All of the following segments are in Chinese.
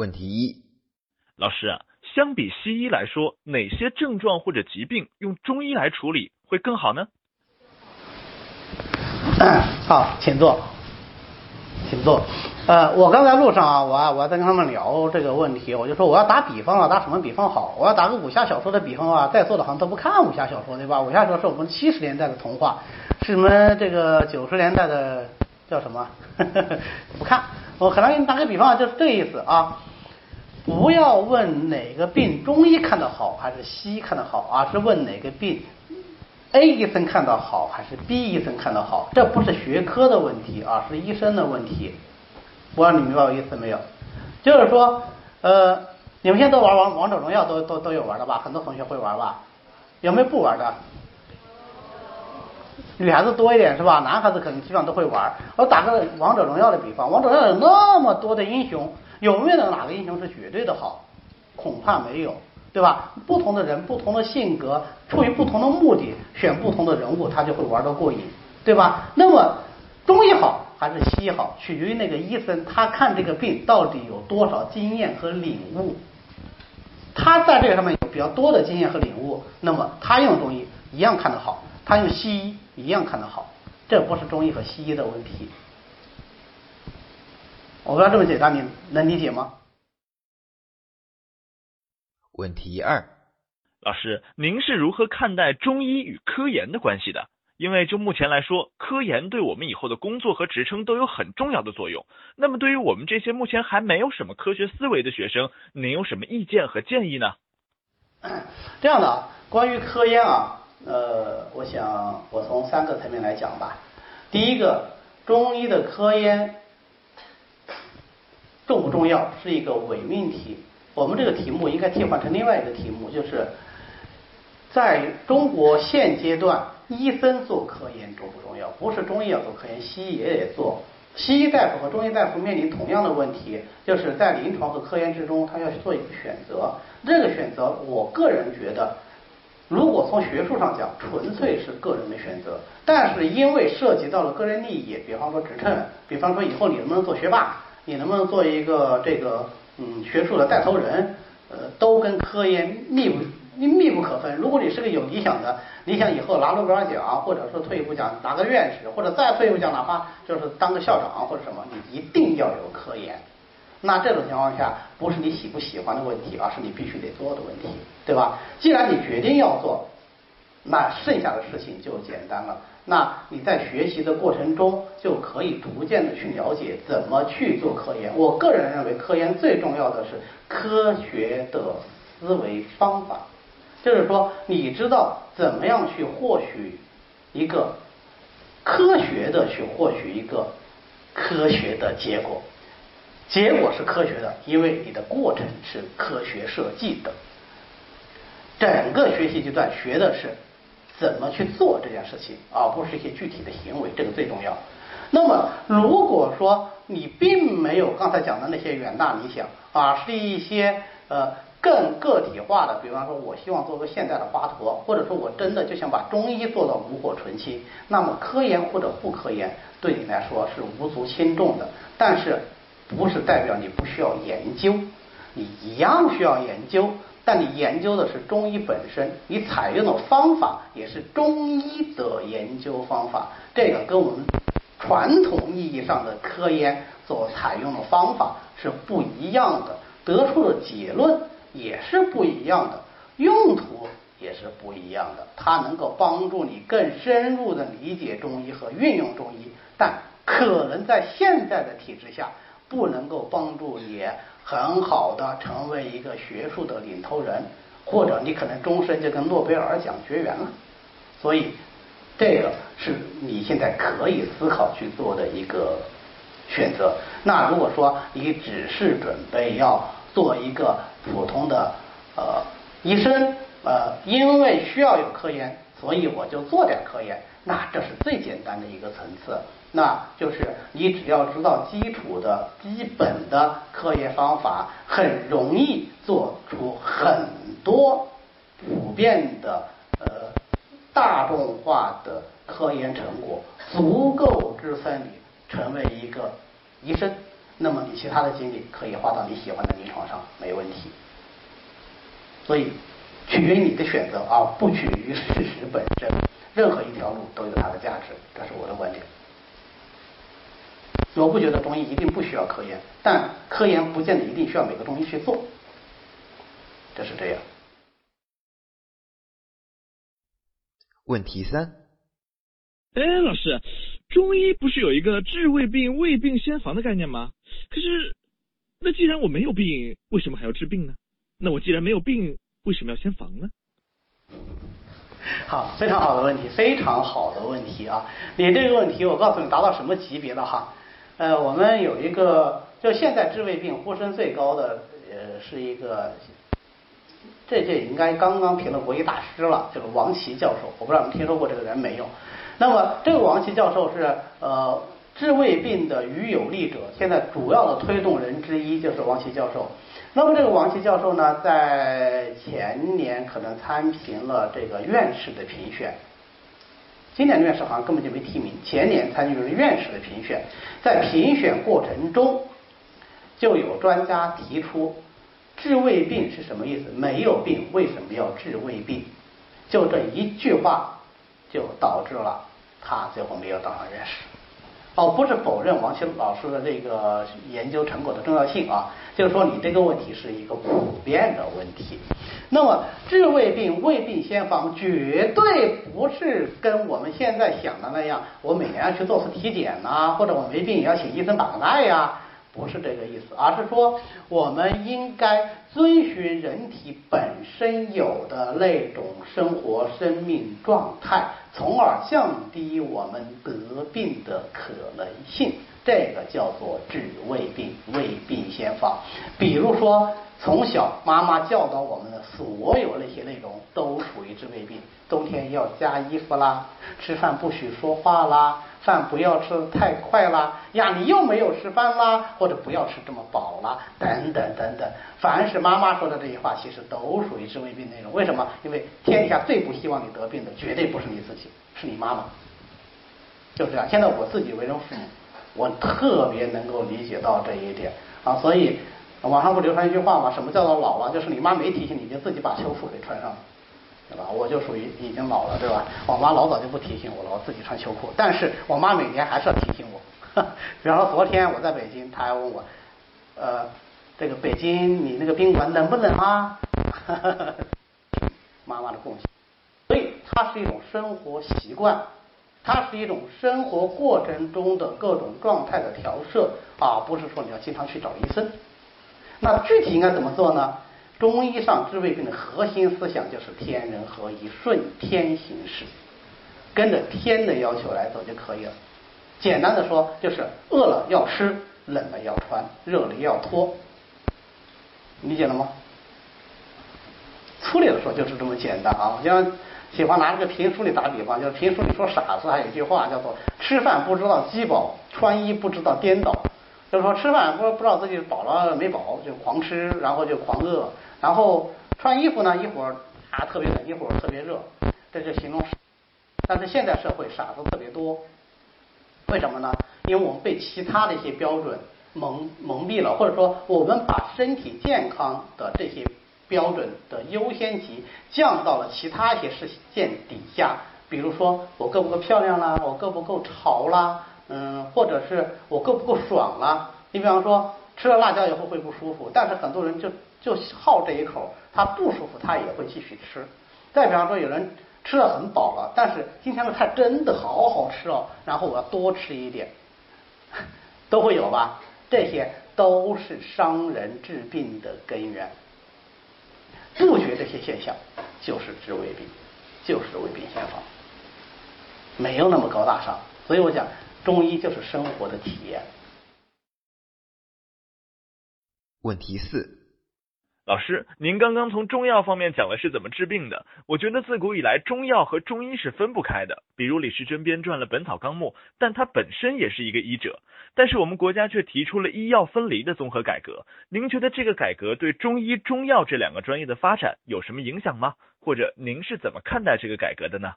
问题一，老师啊，相比西医来说，哪些症状或者疾病用中医来处理会更好呢？好，请坐，请坐。呃，我刚才路上啊，我啊我在跟他们聊这个问题，我就说我要打比方啊，打什么比方好？我要打个武侠小说的比方啊，在座的好像都不看武侠小说对吧？武侠小说是我们七十年代的童话，是什么这个九十年代的叫什么？不看。我可能给你打个比方，就是这个意思啊。不要问哪个病中医看的好还是西医看的好，而是问哪个病 A 医生看的好还是 B 医生看的好。这不是学科的问题啊，是医生的问题。不知道你明白我意思没有？就是说，呃，你们现在都玩王王者荣耀，都都都有玩的吧？很多同学会玩吧？有没有不玩的？女孩子多一点是吧？男孩子可能基本上都会玩。我打个王者荣耀的比方，王者荣耀有那么多的英雄。有没有哪个英雄是绝对的好？恐怕没有，对吧？不同的人，不同的性格，出于不同的目的，选不同的人物，他就会玩得过瘾，对吧？那么中医好还是西医好，取决于那个医生他看这个病到底有多少经验和领悟。他在这个上面有比较多的经验和领悟，那么他用中医一样看得好，他用西医一样看得好，这不是中医和西医的问题。我不知道这么简单，你能理解吗？问题二，老师，您是如何看待中医与科研的关系的？因为就目前来说，科研对我们以后的工作和职称都有很重要的作用。那么，对于我们这些目前还没有什么科学思维的学生，您有什么意见和建议呢？这样的，关于科研啊，呃，我想我从三个层面来讲吧。第一个，中医的科研。重不重要是一个伪命题。我们这个题目应该替换成另外一个题目，就是在中国现阶段，医生做科研重不重要？不是中医要做科研，西医也得做。西医大夫和中医大夫面临同样的问题，就是在临床和科研之中，他要去做一个选择。这个选择，我个人觉得，如果从学术上讲，纯粹是个人的选择。但是因为涉及到了个人利益，比方说职称，比方说以后你能不能做学霸？你能不能做一个这个嗯学术的带头人？呃，都跟科研密不密不可分。如果你是个有理想的，你想以后拿诺贝尔奖，或者说退一步讲拿个院士，或者再退一步讲哪怕就是当个校长或者什么，你一定要有科研。那这种情况下，不是你喜不喜欢的问题，而是你必须得做的问题，对吧？既然你决定要做，那剩下的事情就简单了。那你在学习的过程中，就可以逐渐的去了解怎么去做科研。我个人认为，科研最重要的是科学的思维方法，就是说，你知道怎么样去获取一个科学的去获取一个科学的结果，结果是科学的，因为你的过程是科学设计的。整个学习阶段学的是。怎么去做这件事情，而不是一些具体的行为，这个最重要。那么，如果说你并没有刚才讲的那些远大理想，而是一些呃更个体化的，比方说，我希望做个现代的华佗，或者说我真的就想把中医做到炉火纯青，那么科研或者不科研对你来说是无足轻重的。但是，不是代表你不需要研究，你一样需要研究。但你研究的是中医本身，你采用的方法也是中医的研究方法，这个跟我们传统意义上的科研所采用的方法是不一样的，得出的结论也是不一样的，用途也是不一样的。它能够帮助你更深入的理解中医和运用中医，但可能在现在的体制下，不能够帮助你。很好的成为一个学术的领头人，或者你可能终身就跟诺贝尔奖绝缘了。所以，这个是你现在可以思考去做的一个选择。那如果说你只是准备要做一个普通的呃医生，呃，因为需要有科研，所以我就做点科研，那这是最简单的一个层次。那就是你只要知道基础的基本的科研方法，很容易做出很多普遍的呃大众化的科研成果，足够支撑你成为一个医生。那么你其他的精力可以花到你喜欢的临床上，没问题。所以取决于你的选择，啊不取决于事实本身。任何一条路都有它的价值，这是我的观点。我不觉得中医一定不需要科研，但科研不见得一定需要每个中医去做，这是这样。问题三，哎，老师，中医不是有一个治未病、未病先防的概念吗？可是，那既然我没有病，为什么还要治病呢？那我既然没有病，为什么要先防呢？好，非常好的问题，非常好的问题啊！你这个问题，我告诉你达到什么级别了哈？呃，我们有一个，就现在治胃病呼声最高的，呃，是一个，这届应该刚刚评了国医大师了，就是王琦教授，我不知道你听说过这个人没有？那么这个王琦教授是呃治胃病的于有力者，现在主要的推动人之一就是王琦教授。那么这个王琦教授呢，在前年可能参评了这个院士的评选，今年的院士好像根本就没提名。前年参与了院士的评选，在评选过程中，就有专家提出治未病是什么意思？没有病为什么要治未病？就这一句话，就导致了他最后没有当上院士。哦，不是否认王清老师的这个研究成果的重要性啊，就是说你这个问题是一个普遍的问题。那么治未病、未病先防，绝对不是跟我们现在想的那样，我每年要去做次体检呐，或者我没病也要请医生把个脉呀。不是这个意思，而是说我们应该遵循人体本身有的那种生活生命状态，从而降低我们得病的可能性。这个叫做治胃病，胃病先防。比如说，从小妈妈教导我们的所有那些内容，都属于治胃病。冬天要加衣服啦，吃饭不许说话啦。饭不要吃的太快啦，呀，你又没有吃饭啦，或者不要吃这么饱啦，等等等等。凡是妈妈说的这些话，其实都属于治胃病内容。为什么？因为天下最不希望你得病的，绝对不是你自己，是你妈妈。就是这样。现在我自己为人父母，我特别能够理解到这一点啊。所以网上不流传一句话吗？什么叫做老了？就是你妈没提醒你，就自己把秋裤给穿上了。对吧？我就属于已经老了，对吧？我妈老早就不提醒我了，我自己穿秋裤。但是我妈每年还是要提醒我。比方说昨天我在北京，她还问我，呃，这个北京你那个宾馆冷不冷啊？哈哈哈妈妈的贡献。所以它是一种生活习惯，它是一种生活过程中的各种状态的调摄啊，不是说你要经常去找医生。那具体应该怎么做呢？中医上治胃病的核心思想就是天人合一，顺天行事，跟着天的要求来走就可以了。简单的说，就是饿了要吃，冷了要穿，热了要脱，理解了吗？粗略的说就是这么简单啊！我经常喜欢拿这个评书里打比方，就是评书里说傻子还有一句话叫做“吃饭不知道饥饱，穿衣不知道颠倒”，就是说吃饭不不知道自己饱了没饱就狂吃，然后就狂饿。然后穿衣服呢，一会儿啊特别冷，一会儿特别热，这就形容。但是现在社会傻子特别多，为什么呢？因为我们被其他的一些标准蒙蒙蔽了，或者说我们把身体健康的这些标准的优先级降到了其他一些事件底下。比如说我够不够漂亮啦，我够不够潮啦，嗯，或者是我够不够爽了。你比方说吃了辣椒以后会不舒服，但是很多人就。就好这一口，他不舒服，他也会继续吃。再比方说，有人吃的很饱了，但是今天的菜真的好好吃哦，然后我要多吃一点，都会有吧？这些都是伤人治病的根源。杜绝这些现象，就是治胃病，就是胃病先防，没有那么高大上。所以我讲，中医就是生活的体验。问题四。老师，您刚刚从中药方面讲了是怎么治病的。我觉得自古以来中药和中医是分不开的。比如李时珍编撰了《本草纲目》，但他本身也是一个医者。但是我们国家却提出了医药分离的综合改革。您觉得这个改革对中医、中药这两个专业的发展有什么影响吗？或者您是怎么看待这个改革的呢？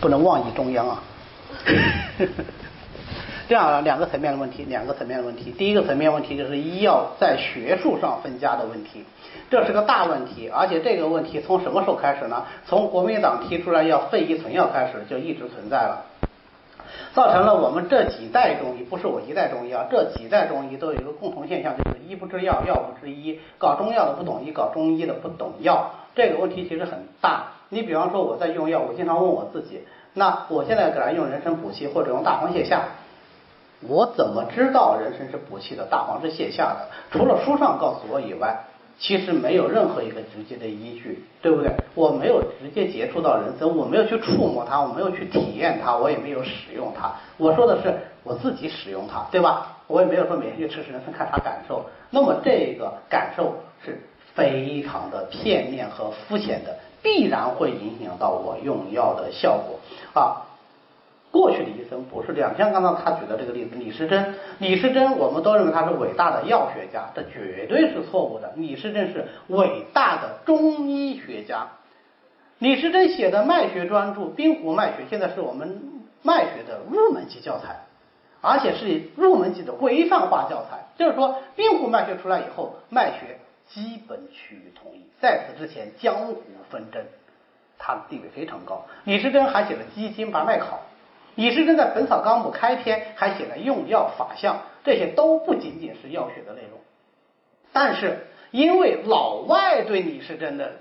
不能妄议中央啊！这样两个层面的问题，两个层面的问题。第一个层面问题就是医药在学术上分家的问题，这是个大问题，而且这个问题从什么时候开始呢？从国民党提出来要废医存药开始，就一直存在了。造成了我们这几代中医，不是我一代中医啊，这几代中医都有一个共同现象，就是医不知药，药不知医。搞中药的不懂医，搞中医的不懂药，这个问题其实很大。你比方说我在用药，我经常问我自己，那我现在给他用人参补气或者用大黄泻下，我怎么知道人参是补气的，大黄是泻下的？除了书上告诉我以外。其实没有任何一个直接的依据，对不对？我没有直接接触到人参，我没有去触摸它，我没有去体验它，我也没有使用它。我说的是我自己使用它，对吧？我也没有说每天去吃吃人参看啥感受。那么这个感受是非常的片面和肤浅的，必然会影响到我用药的效果啊。过去的医生不是这样，像刚才他举的这个例子，李时珍，李时珍，我们都认为他是伟大的药学家，这绝对是错误的。李时珍是伟大的中医学家。李时珍写的脉学专著《冰湖脉学》，现在是我们脉学的入门级教材，而且是入门级的规范化教材。就是说，《冰湖脉学》出来以后，脉学基本趋于统一。在此之前，江湖纷争，他的地位非常高。李时珍还写了《鸡精八脉考》。李时珍在《本草纲目》开篇还写了用药法相，这些都不仅仅是药学的内容。但是因为老外对李时珍的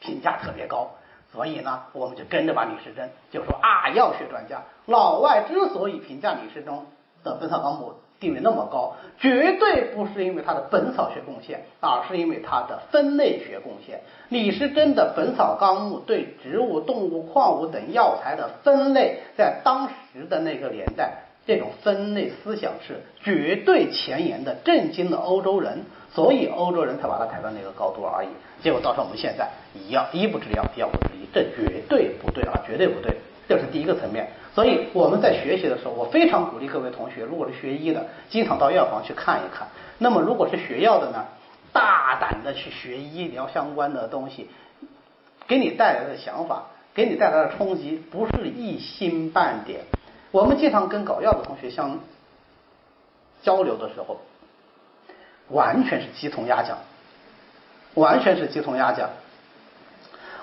评价特别高，所以呢，我们就跟着把李时珍就说啊，药学专家。老外之所以评价李时珍的《本草纲目》。地位那么高，绝对不是因为他的本草学贡献，而是因为他的分类学贡献。李时珍的《本草纲目》对植物、动物、矿物等药材的分类，在当时的那个年代，这种分类思想是绝对前沿的，震惊了欧洲人，所以欧洲人才把它抬到那个高度而已。结果造成我们现在一样，医不治药，药不治医，这绝对不对啊，绝对不对。这是第一个层面。所以我们在学习的时候，我非常鼓励各位同学，如果是学医的，经常到药房去看一看。那么如果是学药的呢，大胆的去学医疗相关的东西，给你带来的想法，给你带来的冲击，不是一星半点。我们经常跟搞药的同学相交流的时候，完全是鸡同鸭讲，完全是鸡同鸭讲。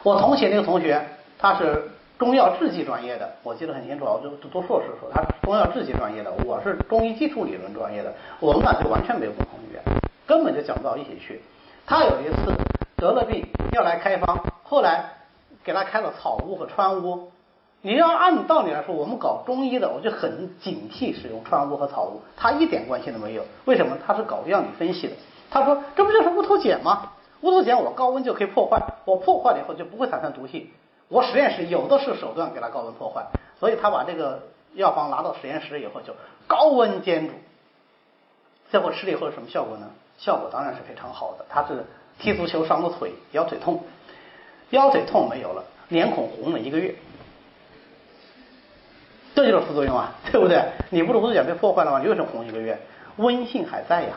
我同学那个同学，他是。中药制剂专业的，我记得很清楚啊，就读硕士的时候，他中药制剂专业的，我是中医基础理论专业的，我们俩就完全没有共同语言，根本就讲不到一起去。他有一次得了病要来开方，后来给他开了草乌和川乌。你要按道理来说，我们搞中医的，我就很警惕使用川乌和草乌，他一点关系都没有。为什么？他是搞药理分析的。他说这不就是乌头碱吗？乌头碱我高温就可以破坏，我破坏了以后就不会产生毒性。我实验室有的是手段给它高温破坏，所以他把这个药方拿到实验室以后就高温煎煮，最后吃了以后什么效果呢？效果当然是非常好的。他是踢足球伤了腿，腰腿痛，腰腿痛没有了，脸孔红了一个月，这就是副作用啊，对不对？你不是乌头碱被破坏了吗？你为什么红一个月？温性还在呀，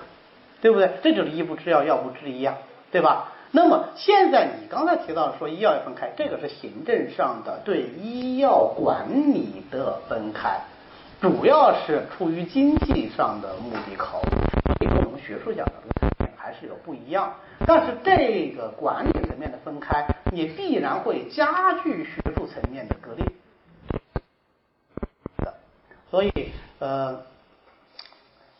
对不对？这就是医不治药，药不治医呀，对吧？那么现在你刚才提到说医药要分开，这个是行政上的对医药管理的分开，主要是出于经济上的目的考虑，这跟我们学术讲的还是有不一样。但是这个管理层面的分开，也必然会加剧学术层面的割裂。所以呃，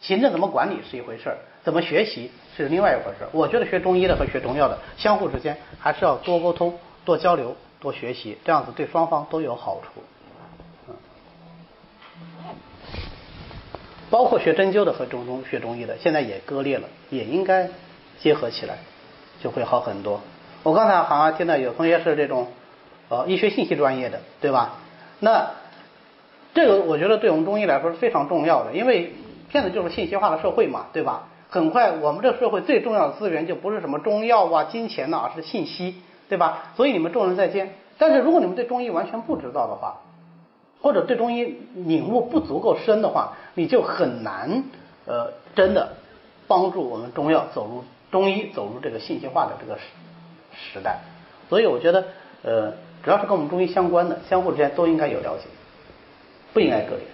行政怎么管理是一回事儿。怎么学习是另外一回事儿。我觉得学中医的和学中药的相互之间还是要多沟通、多交流、多学习，这样子对双方都有好处。嗯，包括学针灸的和中中学中医的，现在也割裂了，也应该结合起来，就会好很多。我刚才好像听到有同学是这种呃医学信息专业的，对吧？那这个我觉得对我们中医来说是非常重要的，因为现在就是信息化的社会嘛，对吧？很快，我们这社会最重要的资源就不是什么中药啊、金钱呐，而是信息，对吧？所以你们众人在见。但是如果你们对中医完全不知道的话，或者对中医领悟不足够深的话，你就很难呃真的帮助我们中药走入中医走入这个信息化的这个时时代。所以我觉得呃，只要是跟我们中医相关的，相互之间都应该有了解，不应该割裂。